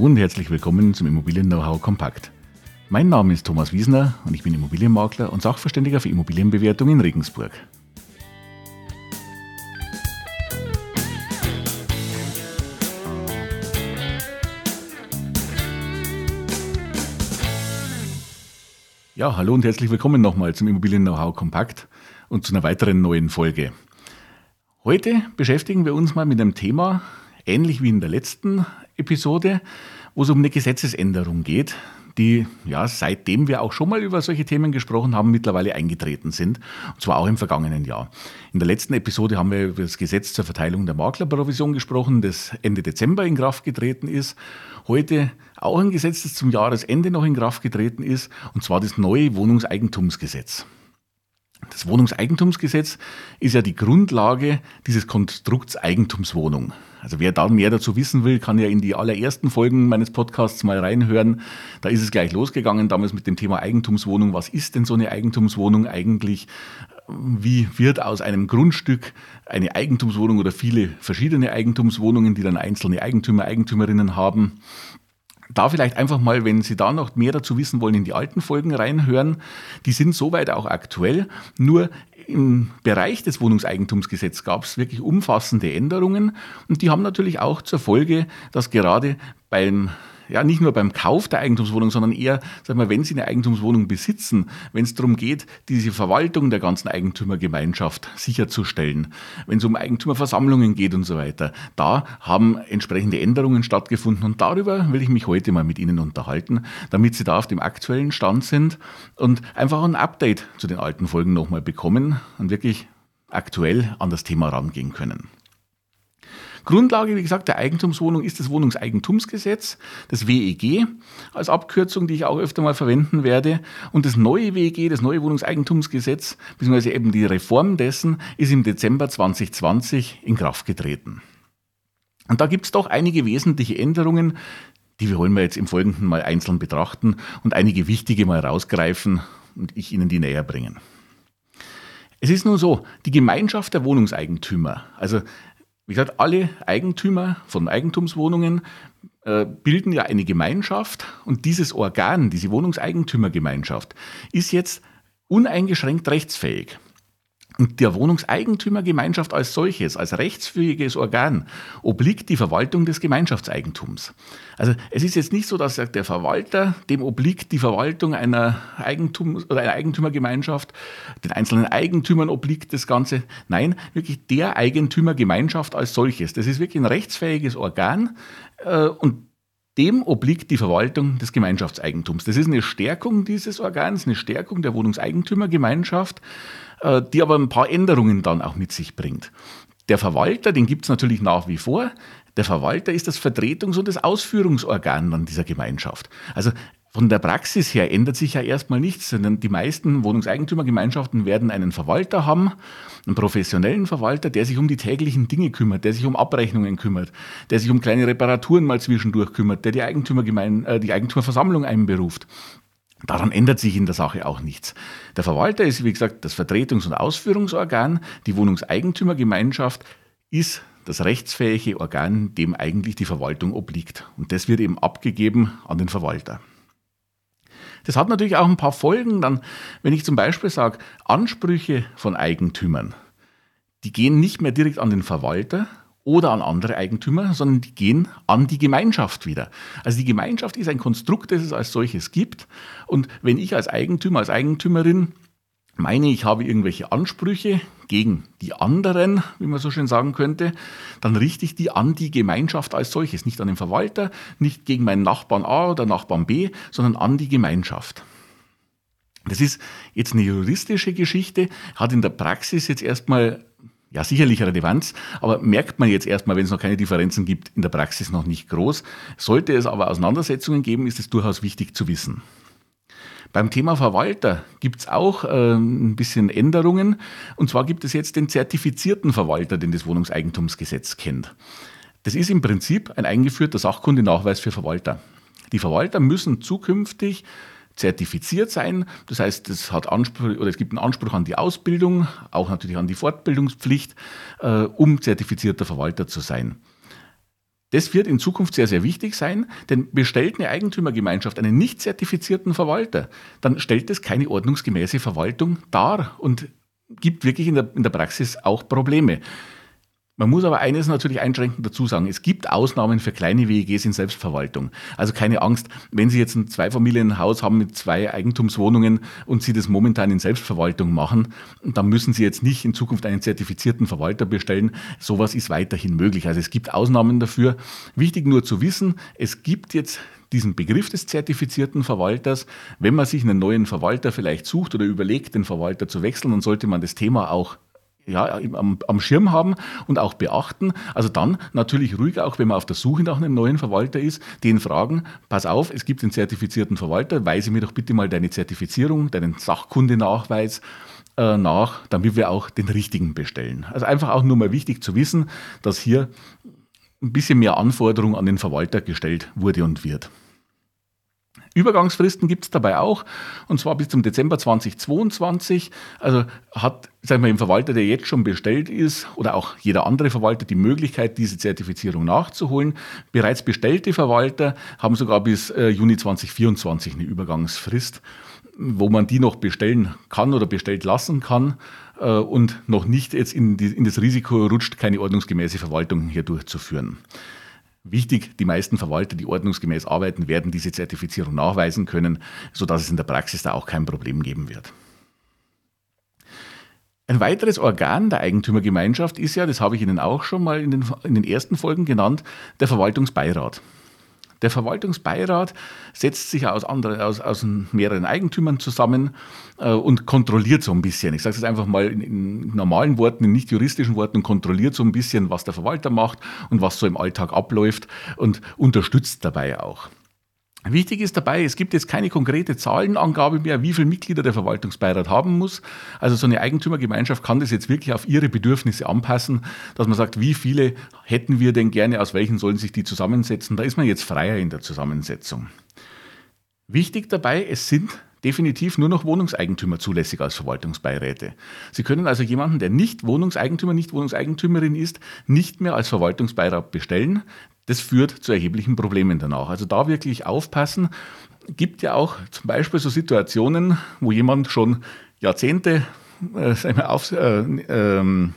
und herzlich willkommen zum Immobilien-Know-how Kompakt. Mein Name ist Thomas Wiesner und ich bin Immobilienmakler und Sachverständiger für Immobilienbewertung in Regensburg. Ja, hallo und herzlich willkommen nochmal zum Immobilien-Know-how Kompakt und zu einer weiteren neuen Folge. Heute beschäftigen wir uns mal mit einem Thema, ähnlich wie in der letzten Episode, wo es um eine Gesetzesänderung geht, die ja seitdem wir auch schon mal über solche Themen gesprochen haben, mittlerweile eingetreten sind. Und zwar auch im vergangenen Jahr. In der letzten Episode haben wir über das Gesetz zur Verteilung der Maklerprovision gesprochen, das Ende Dezember in Kraft getreten ist. Heute auch ein Gesetz, das zum Jahresende noch in Kraft getreten ist, und zwar das neue Wohnungseigentumsgesetz. Das Wohnungseigentumsgesetz ist ja die Grundlage dieses Konstrukts Eigentumswohnung. Also wer da mehr dazu wissen will, kann ja in die allerersten Folgen meines Podcasts mal reinhören. Da ist es gleich losgegangen, damals mit dem Thema Eigentumswohnung. Was ist denn so eine Eigentumswohnung eigentlich? Wie wird aus einem Grundstück eine Eigentumswohnung oder viele verschiedene Eigentumswohnungen, die dann einzelne Eigentümer, Eigentümerinnen haben? Da vielleicht einfach mal, wenn Sie da noch mehr dazu wissen wollen, in die alten Folgen reinhören. Die sind soweit auch aktuell. Nur im Bereich des Wohnungseigentumsgesetzes gab es wirklich umfassende Änderungen und die haben natürlich auch zur Folge, dass gerade beim ja nicht nur beim Kauf der Eigentumswohnung, sondern eher, sag mal, wenn Sie eine Eigentumswohnung besitzen, wenn es darum geht, diese Verwaltung der ganzen Eigentümergemeinschaft sicherzustellen, wenn es um Eigentümerversammlungen geht und so weiter, da haben entsprechende Änderungen stattgefunden und darüber will ich mich heute mal mit Ihnen unterhalten, damit Sie da auf dem aktuellen Stand sind und einfach ein Update zu den alten Folgen nochmal bekommen und wirklich aktuell an das Thema rangehen können. Grundlage, wie gesagt, der Eigentumswohnung ist das Wohnungseigentumsgesetz, das WEG als Abkürzung, die ich auch öfter mal verwenden werde. Und das neue WEG, das neue Wohnungseigentumsgesetz, beziehungsweise eben die Reform dessen, ist im Dezember 2020 in Kraft getreten. Und da gibt es doch einige wesentliche Änderungen, die wollen wir jetzt im Folgenden mal einzeln betrachten und einige wichtige mal rausgreifen und ich Ihnen die näher bringen. Es ist nun so, die Gemeinschaft der Wohnungseigentümer, also wie gesagt, alle Eigentümer von Eigentumswohnungen äh, bilden ja eine Gemeinschaft und dieses Organ, diese Wohnungseigentümergemeinschaft, ist jetzt uneingeschränkt rechtsfähig. Und der Wohnungseigentümergemeinschaft als solches, als rechtsfähiges Organ, obliegt die Verwaltung des Gemeinschaftseigentums. Also es ist jetzt nicht so, dass der Verwalter, dem obliegt die Verwaltung einer, Eigentum, oder einer Eigentümergemeinschaft, den einzelnen Eigentümern obliegt das Ganze. Nein, wirklich der Eigentümergemeinschaft als solches. Das ist wirklich ein rechtsfähiges Organ äh, und dem obliegt die Verwaltung des Gemeinschaftseigentums. Das ist eine Stärkung dieses Organs, eine Stärkung der Wohnungseigentümergemeinschaft. Äh, die aber ein paar Änderungen dann auch mit sich bringt. Der Verwalter, den gibt es natürlich nach wie vor. Der Verwalter ist das Vertretungs- und das Ausführungsorgan an dieser Gemeinschaft. Also von der Praxis her ändert sich ja erstmal nichts, sondern die meisten Wohnungseigentümergemeinschaften werden einen Verwalter haben, einen professionellen Verwalter, der sich um die täglichen Dinge kümmert, der sich um Abrechnungen kümmert, der sich um kleine Reparaturen mal zwischendurch kümmert, der die, Eigentümergemein äh, die Eigentümerversammlung einberuft. Daran ändert sich in der Sache auch nichts. Der Verwalter ist, wie gesagt, das Vertretungs- und Ausführungsorgan. Die Wohnungseigentümergemeinschaft ist das rechtsfähige Organ, dem eigentlich die Verwaltung obliegt. Und das wird eben abgegeben an den Verwalter. Das hat natürlich auch ein paar Folgen. Dann, wenn ich zum Beispiel sage, Ansprüche von Eigentümern, die gehen nicht mehr direkt an den Verwalter, oder an andere Eigentümer, sondern die gehen an die Gemeinschaft wieder. Also die Gemeinschaft ist ein Konstrukt, das es als solches gibt. Und wenn ich als Eigentümer, als Eigentümerin meine, ich habe irgendwelche Ansprüche gegen die anderen, wie man so schön sagen könnte, dann richte ich die an die Gemeinschaft als solches, nicht an den Verwalter, nicht gegen meinen Nachbarn A oder Nachbarn B, sondern an die Gemeinschaft. Das ist jetzt eine juristische Geschichte, hat in der Praxis jetzt erstmal ja, sicherlich Relevanz, aber merkt man jetzt erstmal, wenn es noch keine Differenzen gibt, in der Praxis noch nicht groß. Sollte es aber Auseinandersetzungen geben, ist es durchaus wichtig zu wissen. Beim Thema Verwalter gibt es auch äh, ein bisschen Änderungen. Und zwar gibt es jetzt den zertifizierten Verwalter, den das Wohnungseigentumsgesetz kennt. Das ist im Prinzip ein eingeführter Sachkundenachweis für Verwalter. Die Verwalter müssen zukünftig zertifiziert sein. Das heißt, es hat Anspruch oder es gibt einen Anspruch an die Ausbildung, auch natürlich an die Fortbildungspflicht, äh, um zertifizierter Verwalter zu sein. Das wird in Zukunft sehr, sehr wichtig sein, denn bestellt eine Eigentümergemeinschaft einen nicht zertifizierten Verwalter, dann stellt es keine ordnungsgemäße Verwaltung dar und gibt wirklich in der, in der Praxis auch Probleme. Man muss aber eines natürlich einschränkend dazu sagen. Es gibt Ausnahmen für kleine WEGs in Selbstverwaltung. Also keine Angst, wenn Sie jetzt ein Zweifamilienhaus haben mit zwei Eigentumswohnungen und Sie das momentan in Selbstverwaltung machen, dann müssen Sie jetzt nicht in Zukunft einen zertifizierten Verwalter bestellen. Sowas ist weiterhin möglich. Also es gibt Ausnahmen dafür. Wichtig nur zu wissen, es gibt jetzt diesen Begriff des zertifizierten Verwalters. Wenn man sich einen neuen Verwalter vielleicht sucht oder überlegt, den Verwalter zu wechseln, dann sollte man das Thema auch ja, am, am, Schirm haben und auch beachten. Also dann natürlich ruhig auch, wenn man auf der Suche nach einem neuen Verwalter ist, den fragen, pass auf, es gibt einen zertifizierten Verwalter, weise mir doch bitte mal deine Zertifizierung, deinen Sachkundenachweis äh, nach, damit wir auch den richtigen bestellen. Also einfach auch nur mal wichtig zu wissen, dass hier ein bisschen mehr Anforderung an den Verwalter gestellt wurde und wird. Übergangsfristen gibt es dabei auch, und zwar bis zum Dezember 2022. Also hat, sagen wir, im Verwalter, der jetzt schon bestellt ist, oder auch jeder andere Verwalter die Möglichkeit, diese Zertifizierung nachzuholen. Bereits bestellte Verwalter haben sogar bis äh, Juni 2024 eine Übergangsfrist, wo man die noch bestellen kann oder bestellt lassen kann äh, und noch nicht jetzt in, die, in das Risiko rutscht, keine ordnungsgemäße Verwaltung hier durchzuführen. Wichtig, die meisten Verwalter, die ordnungsgemäß arbeiten, werden diese Zertifizierung nachweisen können, sodass es in der Praxis da auch kein Problem geben wird. Ein weiteres Organ der Eigentümergemeinschaft ist ja, das habe ich Ihnen auch schon mal in den, in den ersten Folgen genannt, der Verwaltungsbeirat. Der Verwaltungsbeirat setzt sich aus, andere, aus, aus mehreren Eigentümern zusammen äh, und kontrolliert so ein bisschen. Ich sage es einfach mal in, in, normalen Worten, in nicht juristischen Worten, und kontrolliert so ein bisschen, was der Verwalter macht und was so im Alltag abläuft und unterstützt dabei auch. Wichtig ist dabei, es gibt jetzt keine konkrete Zahlenangabe mehr, wie viele Mitglieder der Verwaltungsbeirat haben muss. Also so eine Eigentümergemeinschaft kann das jetzt wirklich auf ihre Bedürfnisse anpassen, dass man sagt, wie viele hätten wir denn gerne, aus welchen sollen sich die zusammensetzen. Da ist man jetzt freier in der Zusammensetzung. Wichtig dabei, es sind definitiv nur noch Wohnungseigentümer zulässig als Verwaltungsbeiräte. Sie können also jemanden, der nicht Wohnungseigentümer, nicht Wohnungseigentümerin ist, nicht mehr als Verwaltungsbeirat bestellen. Das führt zu erheblichen Problemen danach. Also da wirklich aufpassen. Gibt ja auch zum Beispiel so Situationen, wo jemand schon Jahrzehnte äh, auf, äh, äh,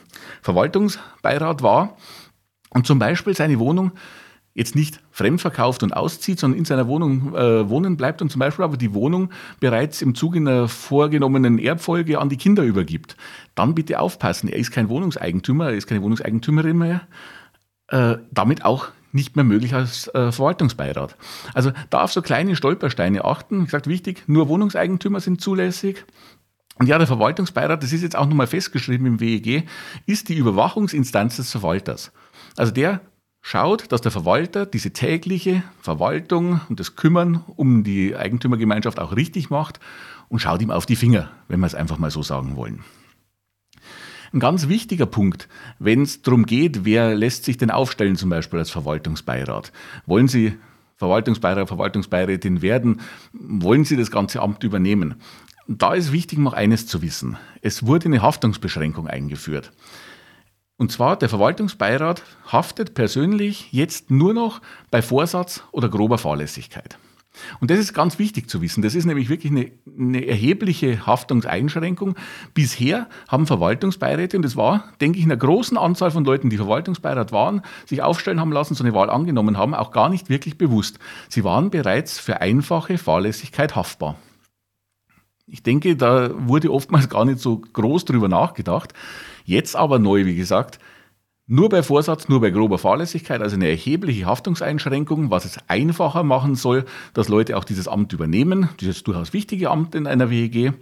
Verwaltungsbeirat war und zum Beispiel seine Wohnung jetzt nicht fremd verkauft und auszieht, sondern in seiner Wohnung äh, wohnen bleibt und zum Beispiel aber die Wohnung bereits im Zuge einer vorgenommenen Erbfolge an die Kinder übergibt, dann bitte aufpassen. Er ist kein Wohnungseigentümer, er ist keine Wohnungseigentümerin mehr, äh, damit auch nicht mehr möglich als äh, Verwaltungsbeirat. Also da auf so kleine Stolpersteine achten. Wie gesagt, wichtig, nur Wohnungseigentümer sind zulässig. Und ja, der Verwaltungsbeirat, das ist jetzt auch nochmal festgeschrieben im WEG, ist die Überwachungsinstanz des Verwalters. Also der schaut, dass der Verwalter diese tägliche Verwaltung und das Kümmern um die Eigentümergemeinschaft auch richtig macht und schaut ihm auf die Finger, wenn wir es einfach mal so sagen wollen. Ein ganz wichtiger Punkt, wenn es darum geht, wer lässt sich denn aufstellen, zum Beispiel als Verwaltungsbeirat. Wollen Sie Verwaltungsbeirat, Verwaltungsbeirätin werden? Wollen Sie das ganze Amt übernehmen? Da ist wichtig, noch eines zu wissen. Es wurde eine Haftungsbeschränkung eingeführt. Und zwar, der Verwaltungsbeirat haftet persönlich jetzt nur noch bei Vorsatz oder grober Fahrlässigkeit. Und das ist ganz wichtig zu wissen. Das ist nämlich wirklich eine, eine, erhebliche Haftungseinschränkung. Bisher haben Verwaltungsbeiräte, und das war, denke ich, in einer großen Anzahl von Leuten, die Verwaltungsbeirat waren, sich aufstellen haben lassen, so eine Wahl angenommen haben, auch gar nicht wirklich bewusst. Sie waren bereits für einfache Fahrlässigkeit haftbar. Ich denke, da wurde oftmals gar nicht so groß drüber nachgedacht. Jetzt aber neu, wie gesagt, nur bei Vorsatz, nur bei grober Fahrlässigkeit, also eine erhebliche Haftungseinschränkung, was es einfacher machen soll, dass Leute auch dieses Amt übernehmen, dieses durchaus wichtige Amt in einer WEG.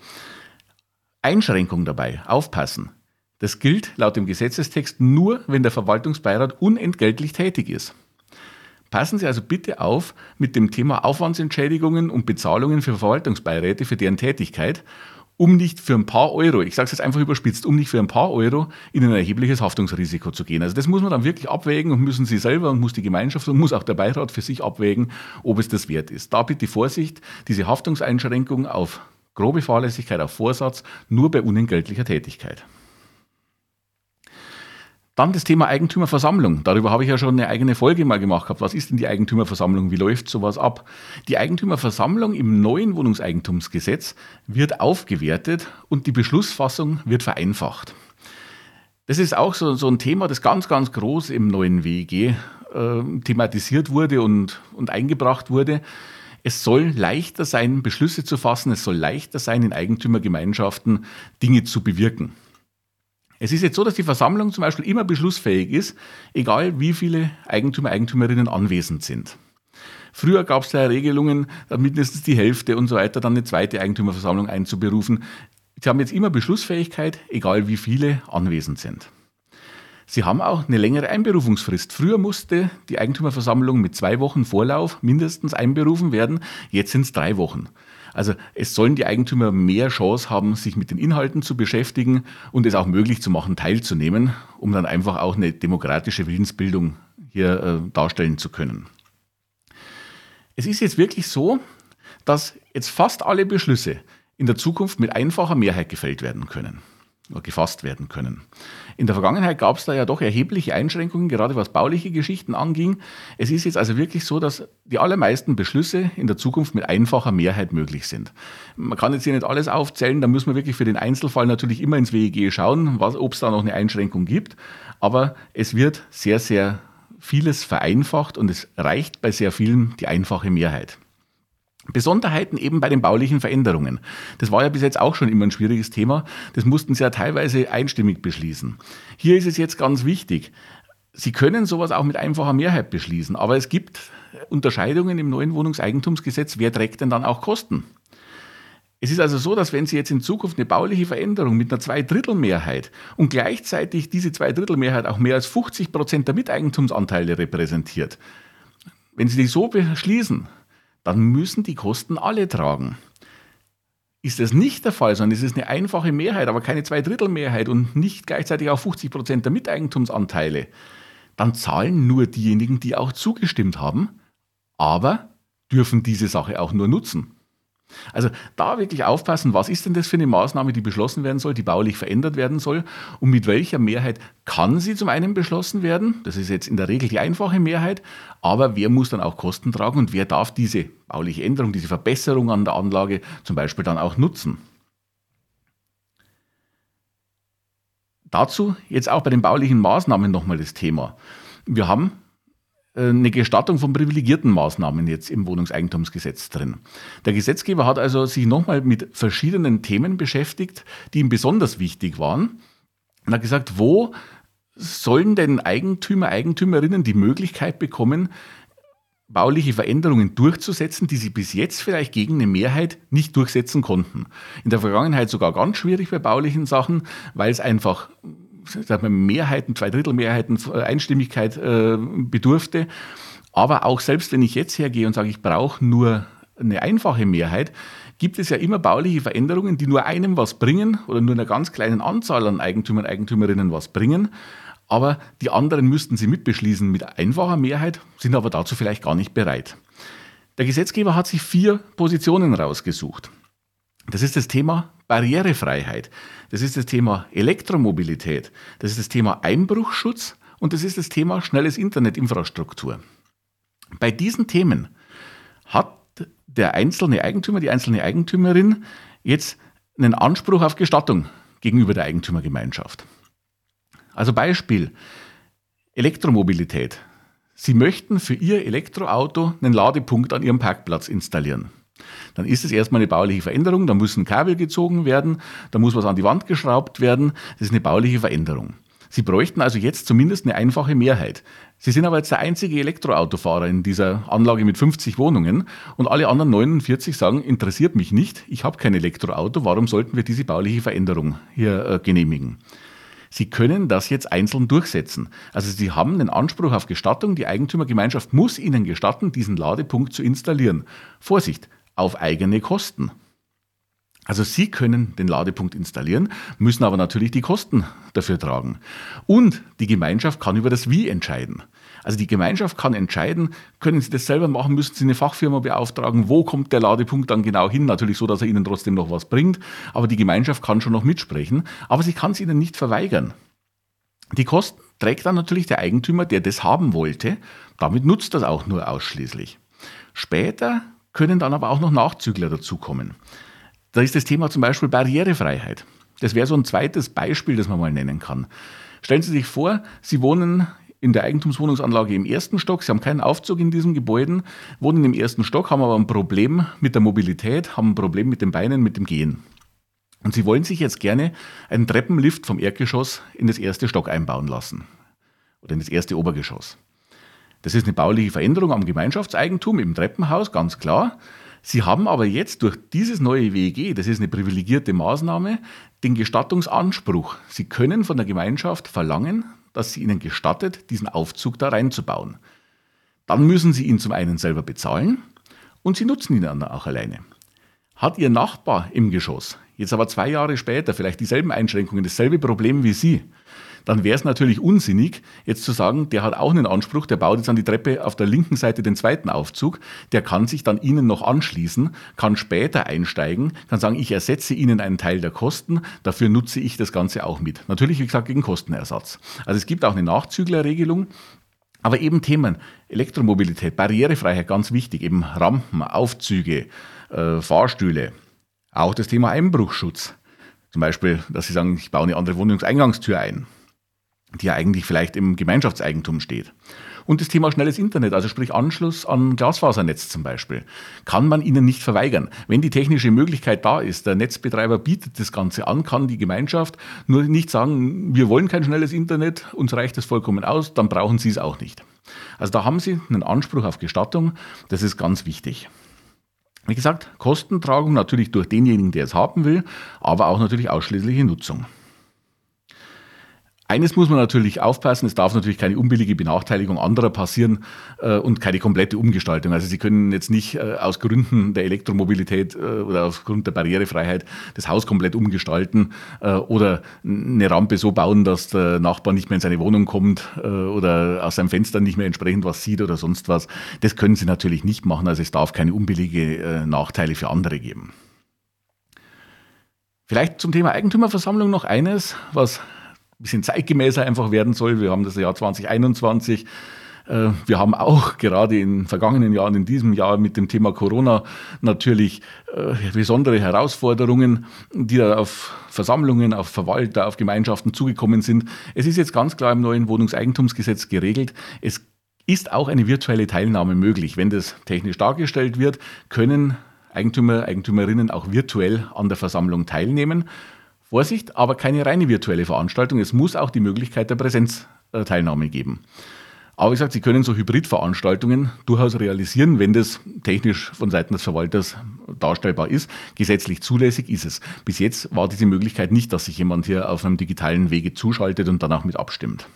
Einschränkung dabei, aufpassen. Das gilt laut dem Gesetzestext nur, wenn der Verwaltungsbeirat unentgeltlich tätig ist. Passen Sie also bitte auf mit dem Thema Aufwandsentschädigungen und Bezahlungen für Verwaltungsbeiräte für deren Tätigkeit um nicht für ein paar Euro, ich sage es jetzt einfach überspitzt, um nicht für ein paar Euro in ein erhebliches Haftungsrisiko zu gehen. Also das muss man dann wirklich abwägen und müssen Sie selber und muss die Gemeinschaft und muss auch der Beirat für sich abwägen, ob es das wert ist. Da bitte Vorsicht, diese Haftungseinschränkung auf grobe Fahrlässigkeit, auf Vorsatz, nur bei unentgeltlicher Tätigkeit. Dann das Thema Eigentümerversammlung. Darüber habe ich ja schon eine eigene Folge mal gemacht gehabt. Was ist denn die Eigentümerversammlung? Wie läuft sowas ab? Die Eigentümerversammlung im neuen Wohnungseigentumsgesetz wird aufgewertet und die Beschlussfassung wird vereinfacht. Das ist auch so, so ein Thema, das ganz, ganz groß im neuen WEG äh, thematisiert wurde und, und eingebracht wurde. Es soll leichter sein, Beschlüsse zu fassen. Es soll leichter sein, in Eigentümergemeinschaften Dinge zu bewirken. Es ist jetzt so, dass die Versammlung zum Beispiel immer beschlussfähig ist, egal wie viele Eigentümer, Eigentümerinnen anwesend sind. Früher gab es da Regelungen, mindestens die Hälfte und so weiter, dann eine zweite Eigentümerversammlung einzuberufen. Sie haben jetzt immer Beschlussfähigkeit, egal wie viele anwesend sind. Sie haben auch eine längere Einberufungsfrist. Früher musste die Eigentümerversammlung mit zwei Wochen Vorlauf mindestens einberufen werden, jetzt sind es drei Wochen. Also es sollen die Eigentümer mehr Chance haben, sich mit den Inhalten zu beschäftigen und es auch möglich zu machen, teilzunehmen, um dann einfach auch eine demokratische Willensbildung hier äh, darstellen zu können. Es ist jetzt wirklich so, dass jetzt fast alle Beschlüsse in der Zukunft mit einfacher Mehrheit gefällt werden können gefasst werden können. In der Vergangenheit gab es da ja doch erhebliche Einschränkungen, gerade was bauliche Geschichten anging. Es ist jetzt also wirklich so, dass die allermeisten Beschlüsse in der Zukunft mit einfacher Mehrheit möglich sind. Man kann jetzt hier nicht alles aufzählen, da muss man wirklich für den Einzelfall natürlich immer ins WEG schauen, ob es da noch eine Einschränkung gibt. Aber es wird sehr, sehr vieles vereinfacht und es reicht bei sehr vielen die einfache Mehrheit. Besonderheiten eben bei den baulichen Veränderungen. Das war ja bis jetzt auch schon immer ein schwieriges Thema. Das mussten Sie ja teilweise einstimmig beschließen. Hier ist es jetzt ganz wichtig. Sie können sowas auch mit einfacher Mehrheit beschließen, aber es gibt Unterscheidungen im neuen Wohnungseigentumsgesetz. Wer trägt denn dann auch Kosten? Es ist also so, dass wenn Sie jetzt in Zukunft eine bauliche Veränderung mit einer Zweidrittelmehrheit und gleichzeitig diese Zweidrittelmehrheit auch mehr als 50 Prozent der Miteigentumsanteile repräsentiert, wenn Sie die so beschließen, dann müssen die Kosten alle tragen. Ist das nicht der Fall, sondern es ist eine einfache Mehrheit, aber keine Zweidrittelmehrheit und nicht gleichzeitig auch 50 Prozent der Miteigentumsanteile, dann zahlen nur diejenigen, die auch zugestimmt haben, aber dürfen diese Sache auch nur nutzen. Also da wirklich aufpassen, was ist denn das für eine Maßnahme, die beschlossen werden soll, die baulich verändert werden soll und mit welcher Mehrheit kann sie zum einen beschlossen werden. Das ist jetzt in der Regel die einfache Mehrheit, aber wer muss dann auch Kosten tragen und wer darf diese bauliche Änderung, diese Verbesserung an der Anlage zum Beispiel dann auch nutzen. Dazu jetzt auch bei den baulichen Maßnahmen nochmal das Thema. Wir haben eine Gestattung von privilegierten Maßnahmen jetzt im Wohnungseigentumsgesetz drin. Der Gesetzgeber hat also sich nochmal mit verschiedenen Themen beschäftigt, die ihm besonders wichtig waren. Und hat gesagt, wo sollen denn Eigentümer, Eigentümerinnen die Möglichkeit bekommen, bauliche Veränderungen durchzusetzen, die sie bis jetzt vielleicht gegen eine Mehrheit nicht durchsetzen konnten. In der Vergangenheit sogar ganz schwierig bei baulichen Sachen, weil es einfach sagen wir, Mehrheiten, Zweidrittelmehrheiten, äh, Einstimmigkeit äh, bedurfte. Aber auch selbst wenn ich jetzt hergehe und sage, ich brauche nur eine einfache Mehrheit, gibt es ja immer bauliche Veränderungen, die nur einem was bringen oder nur einer ganz kleinen Anzahl an Eigentümern Eigentümerinnen was bringen. Aber die anderen müssten sie mitbeschließen mit einfacher Mehrheit, sind aber dazu vielleicht gar nicht bereit. Der Gesetzgeber hat sich vier Positionen rausgesucht. Das ist das Thema Barrierefreiheit. Das ist das Thema Elektromobilität. Das ist das Thema Einbruchschutz und das ist das Thema schnelles Internetinfrastruktur. Bei diesen Themen hat der einzelne Eigentümer, die einzelne Eigentümerin jetzt einen Anspruch auf Gestattung gegenüber der Eigentümergemeinschaft. Also Beispiel Elektromobilität. Sie möchten für Ihr Elektroauto einen Ladepunkt an Ihrem Parkplatz installieren. Dann ist es erstmal eine bauliche Veränderung, da müssen Kabel gezogen werden, da muss was an die Wand geschraubt werden. Das ist eine bauliche Veränderung. Sie bräuchten also jetzt zumindest eine einfache Mehrheit. Sie sind aber jetzt der einzige Elektroautofahrer in dieser Anlage mit 50 Wohnungen und alle anderen 49 sagen, interessiert mich nicht, ich habe kein Elektroauto, warum sollten wir diese bauliche Veränderung hier äh, genehmigen? Sie können das jetzt einzeln durchsetzen. Also Sie haben den Anspruch auf Gestattung, die Eigentümergemeinschaft muss Ihnen gestatten, diesen Ladepunkt zu installieren. Vorsicht, auf eigene Kosten. Also Sie können den Ladepunkt installieren, müssen aber natürlich die Kosten dafür tragen. Und die Gemeinschaft kann über das Wie entscheiden. Also die Gemeinschaft kann entscheiden, können Sie das selber machen, müssen Sie eine Fachfirma beauftragen, wo kommt der Ladepunkt dann genau hin, natürlich so, dass er Ihnen trotzdem noch was bringt, aber die Gemeinschaft kann schon noch mitsprechen, aber sie kann es Ihnen nicht verweigern. Die Kosten trägt dann natürlich der Eigentümer, der das haben wollte. Damit nutzt das auch nur ausschließlich. Später können dann aber auch noch Nachzügler dazukommen. Da ist das Thema zum Beispiel Barrierefreiheit. Das wäre so ein zweites Beispiel, das man mal nennen kann. Stellen Sie sich vor, Sie wohnen in der Eigentumswohnungsanlage im ersten Stock. Sie haben keinen Aufzug in diesen Gebäuden, wohnen im ersten Stock, haben aber ein Problem mit der Mobilität, haben ein Problem mit den Beinen, mit dem Gehen. Und Sie wollen sich jetzt gerne einen Treppenlift vom Erdgeschoss in das erste Stock einbauen lassen. Oder in das erste Obergeschoss. Das ist eine bauliche Veränderung am Gemeinschaftseigentum im Treppenhaus, ganz klar. Sie haben aber jetzt durch dieses neue WEG, das ist eine privilegierte Maßnahme, den Gestattungsanspruch. Sie können von der Gemeinschaft verlangen, dass sie ihnen gestattet, diesen Aufzug da reinzubauen. Dann müssen sie ihn zum einen selber bezahlen und sie nutzen ihn dann auch alleine. Hat Ihr Nachbar im Geschoss jetzt aber zwei Jahre später vielleicht dieselben Einschränkungen, dasselbe Problem wie Sie, dann wäre es natürlich unsinnig, jetzt zu sagen, der hat auch einen Anspruch, der baut jetzt an die Treppe auf der linken Seite den zweiten Aufzug, der kann sich dann Ihnen noch anschließen, kann später einsteigen, kann sagen, ich ersetze Ihnen einen Teil der Kosten, dafür nutze ich das Ganze auch mit. Natürlich, wie gesagt, gegen Kostenersatz. Also es gibt auch eine Nachzüglerregelung, aber eben Themen Elektromobilität, Barrierefreiheit, ganz wichtig, eben Rampen, Aufzüge, äh, Fahrstühle, auch das Thema Einbruchschutz. Zum Beispiel, dass Sie sagen, ich baue eine andere Wohnungseingangstür ein die ja eigentlich vielleicht im Gemeinschaftseigentum steht. Und das Thema schnelles Internet, also sprich Anschluss an Glasfasernetz zum Beispiel, kann man ihnen nicht verweigern. Wenn die technische Möglichkeit da ist, der Netzbetreiber bietet das Ganze an, kann die Gemeinschaft nur nicht sagen, wir wollen kein schnelles Internet, uns reicht das vollkommen aus, dann brauchen sie es auch nicht. Also da haben sie einen Anspruch auf Gestattung, das ist ganz wichtig. Wie gesagt, Kostentragung natürlich durch denjenigen, der es haben will, aber auch natürlich ausschließliche Nutzung. Eines muss man natürlich aufpassen, es darf natürlich keine unbillige Benachteiligung anderer passieren äh, und keine komplette Umgestaltung. Also Sie können jetzt nicht äh, aus Gründen der Elektromobilität äh, oder aufgrund der Barrierefreiheit das Haus komplett umgestalten äh, oder eine Rampe so bauen, dass der Nachbar nicht mehr in seine Wohnung kommt äh, oder aus seinem Fenster nicht mehr entsprechend was sieht oder sonst was. Das können Sie natürlich nicht machen. Also es darf keine unbillige äh, Nachteile für andere geben. Vielleicht zum Thema Eigentümerversammlung noch eines, was bisschen zeitgemäßer einfach werden soll. Wir haben das Jahr 2021. Äh, wir haben auch gerade in vergangenen Jahren, in diesem Jahr mit dem Thema Corona natürlich äh, besondere Herausforderungen, die da auf Versammlungen, auf Verwalter, auf Gemeinschaften zugekommen sind. Es ist jetzt ganz klar im neuen Wohnungseigentumsgesetz geregelt. Es ist auch eine virtuelle Teilnahme möglich. Wenn das technisch dargestellt wird, können Eigentümer, Eigentümerinnen auch virtuell an der Versammlung teilnehmen. Vorsicht, aber keine reine virtuelle Veranstaltung. Es muss auch die Möglichkeit der Präsenzteilnahme geben. Aber wie gesagt, Sie können so Hybridveranstaltungen durchaus realisieren, wenn das technisch von Seiten des Verwalters darstellbar ist. Gesetzlich zulässig ist es. Bis jetzt war diese Möglichkeit nicht, dass sich jemand hier auf einem digitalen Wege zuschaltet und danach mit abstimmt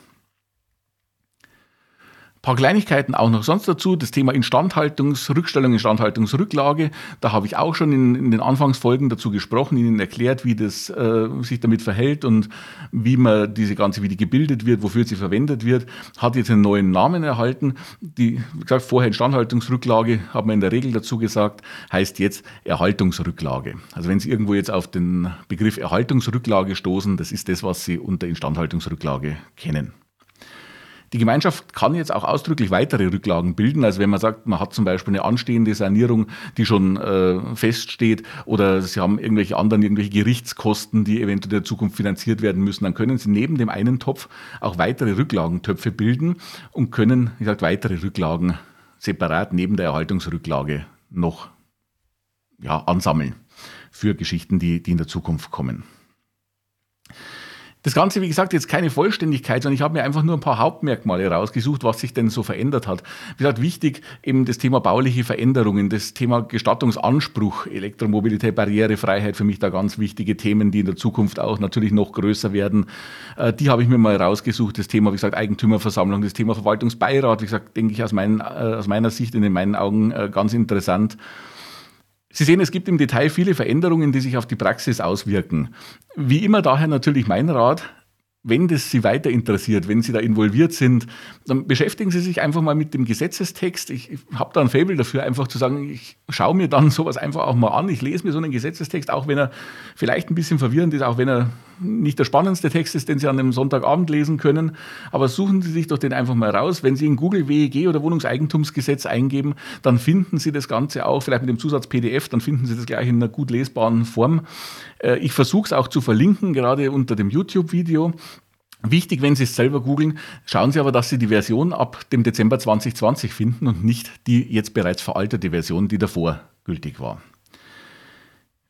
paar Kleinigkeiten auch noch sonst dazu. Das Thema Instandhaltungsrückstellung, Instandhaltungsrücklage. Da habe ich auch schon in, in, den Anfangsfolgen dazu gesprochen, Ihnen erklärt, wie das äh, sich damit verhält und wie man diese ganze, wie die gebildet wird, wofür sie verwendet wird. Hat jetzt einen neuen Namen erhalten. Die, wie gesagt, vorher Instandhaltungsrücklage, hat man in der Regel dazu gesagt, heißt jetzt Erhaltungsrücklage. Also wenn Sie irgendwo jetzt auf den Begriff Erhaltungsrücklage stoßen, das ist das, was Sie unter Instandhaltungsrücklage kennen. Die Gemeinschaft kann jetzt auch ausdrücklich weitere Rücklagen bilden. Also wenn man sagt, man hat zum Beispiel eine anstehende Sanierung, die schon äh, feststeht, oder Sie haben irgendwelche anderen, irgendwelche Gerichtskosten, die eventuell in der Zukunft finanziert werden müssen, dann können Sie neben dem einen Topf auch weitere Rücklagentöpfe bilden und können, wie gesagt, weitere Rücklagen separat neben der Erhaltungsrücklage noch ja, ansammeln für Geschichten, die, die in der Zukunft kommen. Das Ganze, wie gesagt, jetzt keine Vollständigkeit, sondern ich habe mir einfach nur ein paar Hauptmerkmale rausgesucht, was sich denn so verändert hat. Wie gesagt, wichtig eben das Thema bauliche Veränderungen, das Thema Gestattungsanspruch, Elektromobilität, Barrierefreiheit, für mich da ganz wichtige Themen, die in der Zukunft auch natürlich noch größer werden. Äh, die habe ich mir mal rausgesucht. Das Thema, wie gesagt, Eigentümerversammlung, das Thema Verwaltungsbeirat, wie gesagt, denke ich aus, meinen, äh, aus meiner Sicht und in meinen Augen äh, ganz interessant. Sie sehen, es gibt im Detail viele Veränderungen, die sich auf die Praxis auswirken. Wie immer daher natürlich mein Rat, wenn das Sie weiter interessiert, wenn Sie da involviert sind, dann beschäftigen Sie sich einfach mal mit dem Gesetzestext. Ich, ich habe da ein Faible dafür, einfach zu sagen, ich schaue mir dann sowas einfach auch mal an. Ich lese mir so einen Gesetzestext, auch wenn er vielleicht ein bisschen verwirrend ist, auch wenn er nicht der spannendste Text ist, den Sie an einem Sonntagabend lesen können. Aber suchen Sie sich doch den einfach mal raus. Wenn Sie in Google WEG oder Wohnungseigentumsgesetz eingeben, dann finden Sie das Ganze auch, vielleicht mit dem Zusatz PDF, dann finden Sie das gleich in einer gut lesbaren Form. Äh, ich versuche es auch zu verlinken, gerade unter dem YouTube-Video. Wichtig, wenn Sie es selber googeln, schauen Sie aber, dass Sie die Version ab dem Dezember 2020 finden und nicht die jetzt bereits veraltete Version, die davor gültig war.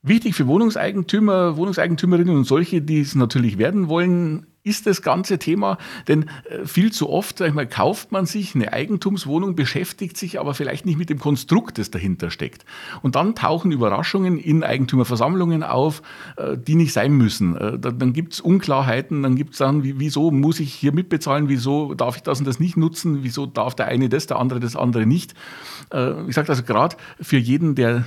Wichtig für Wohnungseigentümer, Wohnungseigentümerinnen und solche, die es natürlich werden wollen, ist das ganze Thema, denn äh, viel zu oft, sag ich mal, kauft man sich eine Eigentumswohnung, beschäftigt sich aber vielleicht nicht mit dem Konstrukt, das dahinter steckt. Und dann tauchen Überraschungen in Eigentümerversammlungen auf, äh, die nicht sein müssen. Äh, dann gibt es Unklarheiten, dann gibt es dann, wieso muss ich hier mitbezahlen, wieso darf ich das und das nicht nutzen, wieso darf der eine das, der andere das andere nicht. Ich sage also gerade für jeden, der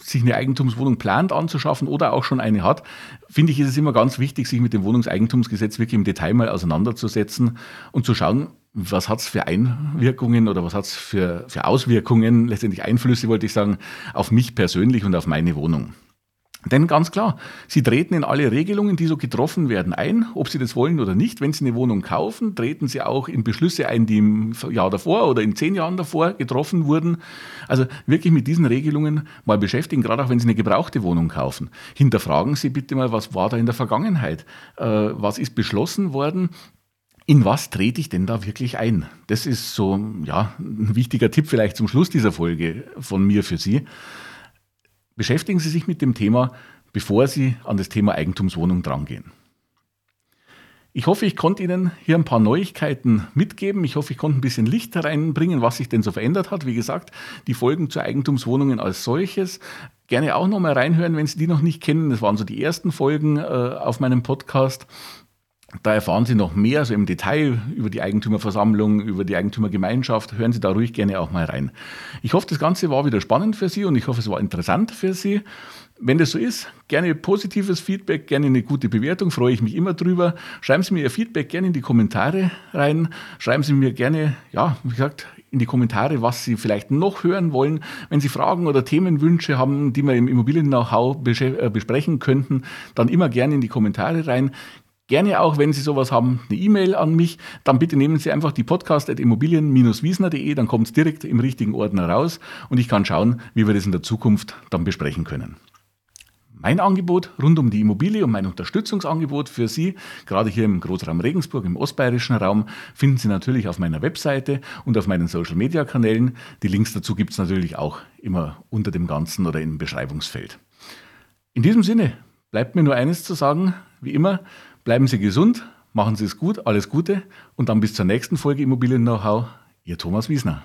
sich eine Eigentumswohnung plant anzuschaffen oder auch schon eine hat, finde ich, ist es immer ganz wichtig, sich mit dem Wohnungseigentumsgesetz wirklich im Detail mal auseinanderzusetzen und zu schauen, was hat es für Einwirkungen oder was hat es für, für Auswirkungen, letztendlich Einflüsse, wollte ich sagen, auf mich persönlich und auf meine Wohnung. Denn ganz klar, Sie treten in alle Regelungen, die so getroffen werden, ein, ob Sie das wollen oder nicht. Wenn Sie eine Wohnung kaufen, treten Sie auch in Beschlüsse ein, die im Jahr davor oder in zehn Jahren davor getroffen wurden. Also wirklich mit diesen Regelungen mal beschäftigen, gerade auch wenn Sie eine gebrauchte Wohnung kaufen. Hinterfragen Sie bitte mal, was war da in der Vergangenheit? Äh, was ist beschlossen worden? In was trete ich denn da wirklich ein? Das ist so, ja, ein wichtiger Tipp vielleicht zum Schluss dieser Folge von mir für Sie. Beschäftigen Sie sich mit dem Thema, bevor Sie an das Thema Eigentumswohnung drangehen. Ich hoffe, ich konnte Ihnen hier ein paar Neuigkeiten mitgeben. Ich hoffe, ich konnte ein bisschen Licht hereinbringen, was sich denn so verändert hat. Wie gesagt, die Folgen zu Eigentumswohnungen als solches. Gerne auch nochmal reinhören, wenn Sie die noch nicht kennen. Das waren so die ersten Folgen äh, auf meinem Podcast. Da erfahren Sie noch mehr, so im Detail über die Eigentümerversammlung, über die Eigentümergemeinschaft. Hören Sie da ruhig gerne auch mal rein. Ich hoffe, das Ganze war wieder spannend für Sie und ich hoffe, es war interessant für Sie. Wenn das so ist, gerne positives Feedback, gerne eine gute Bewertung, freue ich mich immer drüber. Schreiben Sie mir Ihr Feedback gerne in die Kommentare rein. Schreiben Sie mir gerne, ja, wie gesagt, in die Kommentare, was Sie vielleicht noch hören wollen. Wenn Sie Fragen oder Themenwünsche haben, die wir im Immobilien-Know-how äh, besprechen könnten, dann immer gerne in die Kommentare rein. Gerne auch, wenn Sie sowas haben, eine E-Mail an mich. Dann bitte nehmen Sie einfach die podcast.immobilien-wiesner.de, dann kommt es direkt im richtigen Ordner raus und ich kann schauen, wie wir das in der Zukunft dann besprechen können. Mein Angebot rund um die Immobilie und mein Unterstützungsangebot für Sie, gerade hier im Großraum Regensburg, im ostbayerischen Raum, finden Sie natürlich auf meiner Webseite und auf meinen Social-Media-Kanälen. Die Links dazu gibt es natürlich auch immer unter dem Ganzen oder im Beschreibungsfeld. In diesem Sinne bleibt mir nur eines zu sagen, wie immer, Bleiben Sie gesund, machen Sie es gut, alles Gute und dann bis zur nächsten Folge Immobilien Know-how. Ihr Thomas Wiesner.